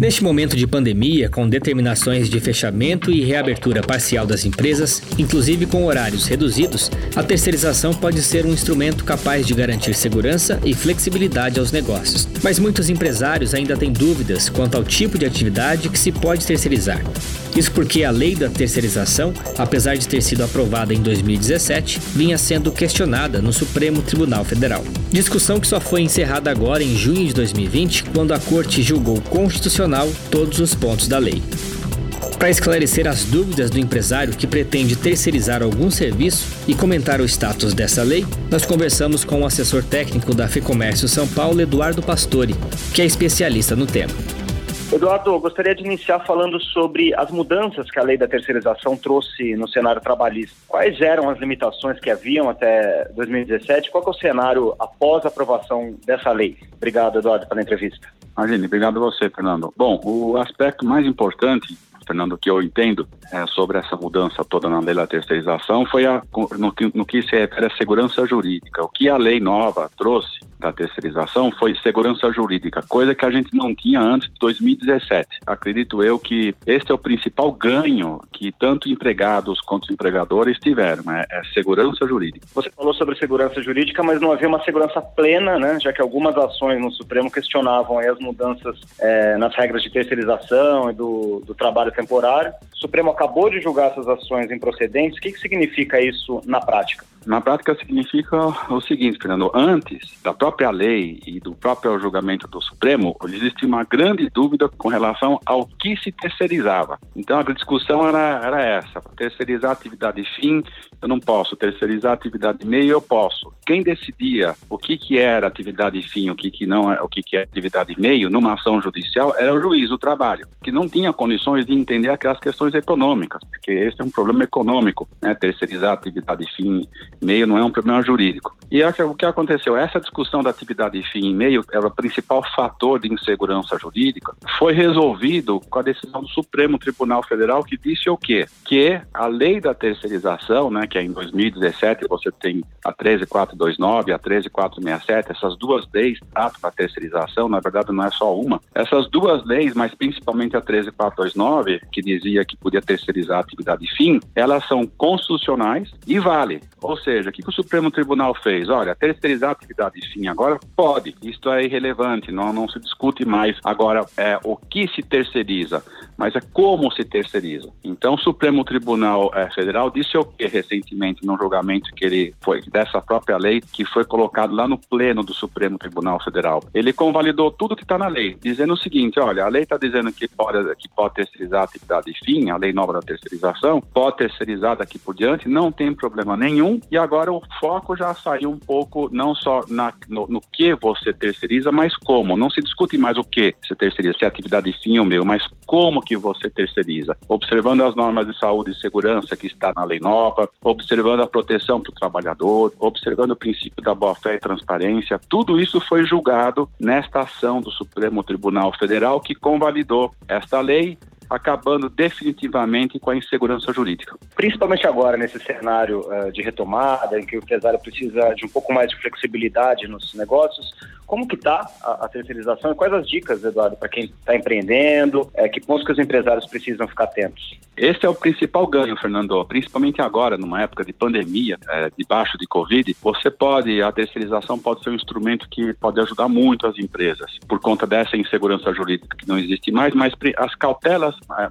Neste momento de pandemia, com determinações de fechamento e reabertura parcial das empresas, inclusive com horários reduzidos, a terceirização pode ser um instrumento capaz de garantir segurança e flexibilidade aos negócios. Mas muitos empresários ainda têm dúvidas quanto ao tipo de atividade que se pode terceirizar. Isso porque a lei da terceirização, apesar de ter sido aprovada em 2017, vinha sendo questionada no Supremo Tribunal Federal. Discussão que só foi encerrada agora em junho de 2020, quando a Corte julgou constitucional todos os pontos da lei. Para esclarecer as dúvidas do empresário que pretende terceirizar algum serviço e comentar o status dessa lei, nós conversamos com o assessor técnico da FEComércio São Paulo, Eduardo Pastore, que é especialista no tema. Eduardo, gostaria de iniciar falando sobre as mudanças que a lei da terceirização trouxe no cenário trabalhista. Quais eram as limitações que haviam até 2017? Qual é o cenário após a aprovação dessa lei? Obrigado, Eduardo, pela entrevista. Imagine, obrigado a você, Fernando. Bom, o aspecto mais importante Fernando, que eu entendo é, sobre essa mudança toda na lei da terceirização foi a, no, no que se refere à segurança jurídica. O que a lei nova trouxe da terceirização foi segurança jurídica, coisa que a gente não tinha antes de 2017. Acredito eu que esse é o principal ganho que tanto empregados quanto empregadores tiveram, né? é segurança jurídica. Você falou sobre segurança jurídica, mas não havia uma segurança plena, né? já que algumas ações no Supremo questionavam as mudanças é, nas regras de terceirização e do, do trabalho temporário. O Supremo acabou de julgar essas ações improcedentes. O que, que significa isso na prática? Na prática significa o seguinte, Fernando, antes da própria lei e do próprio julgamento do Supremo, existia uma grande dúvida com relação ao que se terceirizava. Então a discussão era, era essa, terceirizar atividade fim, eu não posso, terceirizar atividade meio, eu posso. Quem decidia o que, que era atividade fim, o que, que não é, o que, que é atividade meio, numa ação judicial, era o juiz do trabalho, que não tinha condições de entender aquelas questões econômicas, porque esse é um problema econômico, né? terceirizar atividade fim meio não é um problema jurídico. E o que aconteceu? Essa discussão da atividade fim e meio era o principal fator de insegurança jurídica. Foi resolvido com a decisão do Supremo Tribunal Federal que disse o quê? Que a lei da terceirização, né, que é em 2017 você tem a 13429, a 13467, essas duas leis tratam da terceirização, na verdade não é só uma. Essas duas leis, mas principalmente a 13429, que dizia que podia terceirizar a atividade fim, elas são constitucionais e vale. Ou seja, o que, o Supremo Tribunal fez? Olha, terceirizar a atividade fim agora pode, isto é irrelevante, não, não se discute mais agora é, o que se terceiriza, mas é como se terceiriza. Então, o Supremo Tribunal é, Federal disse o que recentemente no julgamento que ele foi dessa própria lei que foi colocado lá no pleno do Supremo Tribunal Federal. Ele convalidou tudo que está na lei, dizendo o seguinte: olha, a lei está dizendo que pode, que pode terceirizar a atividade fim, a lei nova da terceirização, pode terceirizar daqui por diante, não tem problema nenhum, e agora o foco já saiu um pouco não só na, no, no que você terceiriza, mas como. Não se discute mais o que você terceiriza, se é atividade fim ou meu, mas como que você terceiriza. Observando as normas de saúde e segurança que está na lei nova, observando a proteção para o trabalhador, observando o princípio da boa-fé e transparência, tudo isso foi julgado nesta ação do Supremo Tribunal Federal que convalidou esta lei acabando definitivamente com a insegurança jurídica. Principalmente agora, nesse cenário uh, de retomada, em que o empresário precisa de um pouco mais de flexibilidade nos negócios, como que está a, a, terceirização e quais as dicas, Eduardo, para quem está empreendendo, é, que pontos que os empresários precisam ficar atentos? Esse é o principal ganho, Fernando, principalmente agora, numa época de pandemia, é, debaixo de Covid, você pode, a terceirização pode ser um instrumento que pode ajudar muito as empresas, por conta dessa insegurança jurídica que não existe mais, mas as cautelas é,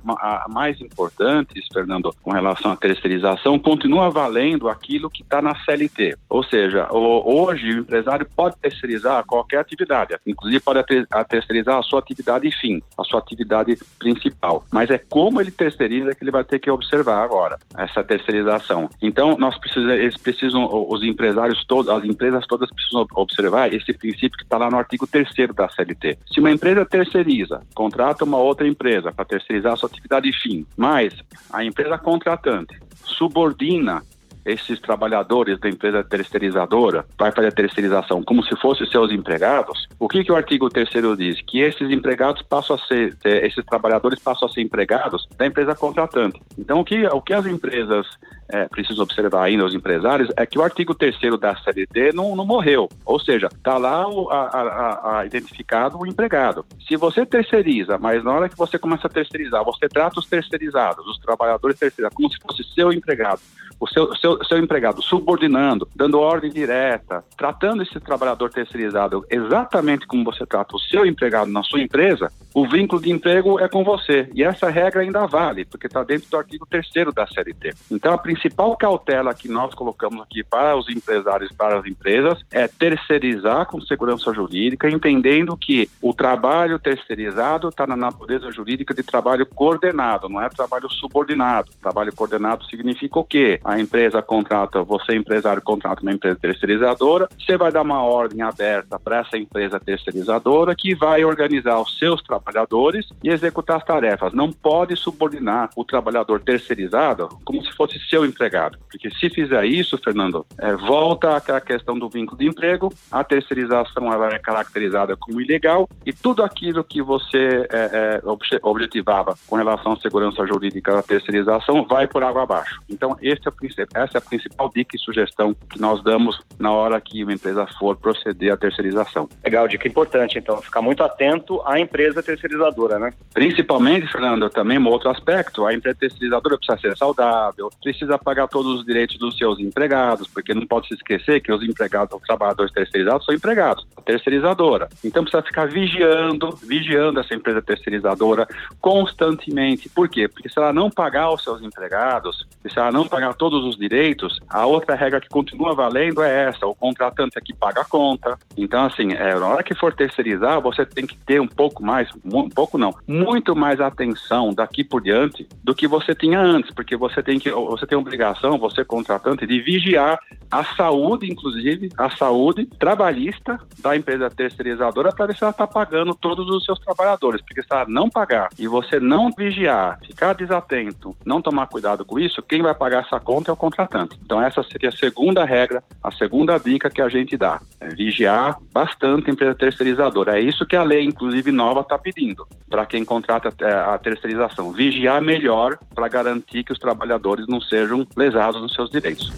mais importantes, Fernando, com relação à terceirização, continua valendo aquilo que está na CLT. Ou seja, hoje o empresário pode terceirizar qualquer qualquer atividade. Inclusive pode terceirizar a sua atividade fim, a sua atividade principal. Mas é como ele terceiriza que ele vai ter que observar agora, essa terceirização. Então, nós precisamos, eles precisam, os empresários todos, as empresas todas precisam observar esse princípio que está lá no artigo 3 da CLT. Se uma empresa terceiriza, contrata uma outra empresa para terceirizar a sua atividade fim, mas a empresa contratante subordina esses trabalhadores da empresa terceirizadora vai fazer a terceirização como se fossem seus empregados, o que, que o artigo 3 diz? Que esses empregados passam a ser, esses trabalhadores passam a ser empregados da empresa contratante. Então, o que, o que as empresas é preciso observar ainda os empresários é que o artigo 3 da CLT não, não morreu. Ou seja, está lá o, a, a, a identificado o empregado. Se você terceiriza, mas na hora que você começa a terceirizar, você trata os terceirizados, os trabalhadores terceirizados, como se fosse seu empregado, o seu, seu, seu empregado subordinando, dando ordem direta, tratando esse trabalhador terceirizado exatamente como você trata o seu empregado na sua empresa, o vínculo de emprego é com você. E essa regra ainda vale, porque está dentro do artigo 3 da CLT. Então, a principal cautela que nós colocamos aqui para os empresários, para as empresas, é terceirizar com segurança jurídica, entendendo que o trabalho terceirizado está na natureza jurídica de trabalho coordenado, não é trabalho subordinado. Trabalho coordenado significa o quê? A empresa contrata, você empresário contrata uma empresa terceirizadora, você vai dar uma ordem aberta para essa empresa terceirizadora que vai organizar os seus trabalhadores e executar as tarefas. Não pode subordinar o trabalhador terceirizado como se fosse seu empregado, porque se fizer isso, Fernando, é, volta àquela questão do vínculo de emprego, a terceirização ela é caracterizada como ilegal e tudo aquilo que você é, é, objetivava com relação à segurança jurídica da terceirização vai por água abaixo. Então, é essa é a principal dica e sugestão que nós damos na hora que uma empresa for proceder à terceirização. Legal, dica importante, então, ficar muito atento à empresa terceirizadora, né? Principalmente, Fernando, também um outro aspecto, a empresa terceirizadora precisa ser saudável, precisa pagar todos os direitos dos seus empregados, porque não pode se esquecer que os empregados, os trabalhadores terceirizados são empregados, a terceirizadora. Então precisa ficar vigiando, vigiando essa empresa terceirizadora constantemente. Por quê? Porque se ela não pagar os seus empregados, se ela não pagar todos os direitos, a outra regra que continua valendo é essa: o contratante é que paga a conta. Então, assim, é, na hora que for terceirizar, você tem que ter um pouco mais, um pouco não, muito mais atenção daqui por diante do que você tinha antes, porque você tem que, você tem obrigação, você contratante, de vigiar a saúde, inclusive, a saúde trabalhista da empresa terceirizadora para ver se ela está pagando todos os seus trabalhadores. Porque se ela não pagar e você não vigiar, ficar desatento, não tomar cuidado com isso, quem vai pagar essa conta é o contratante. Então essa seria a segunda regra, a segunda dica que a gente dá. É vigiar bastante a empresa terceirizadora. É isso que a lei, inclusive nova, está pedindo para quem contrata é, a terceirização. Vigiar melhor para garantir que os trabalhadores não sejam lesados nos seus direitos.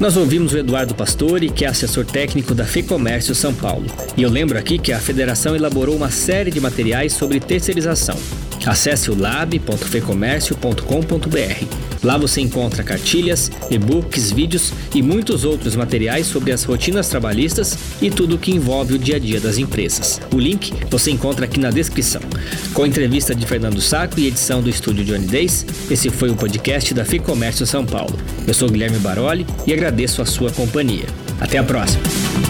Nós ouvimos o Eduardo Pastore, que é assessor técnico da FEComércio São Paulo. E eu lembro aqui que a federação elaborou uma série de materiais sobre terceirização. Acesse o lab.fecomércio.com.br. Lá você encontra cartilhas, e-books, vídeos e muitos outros materiais sobre as rotinas trabalhistas e tudo o que envolve o dia a dia das empresas. O link você encontra aqui na descrição. Com a entrevista de Fernando Saco e edição do estúdio Johnny Days, esse foi o podcast da FIComércio São Paulo. Eu sou Guilherme Baroli e agradeço a sua companhia. Até a próxima!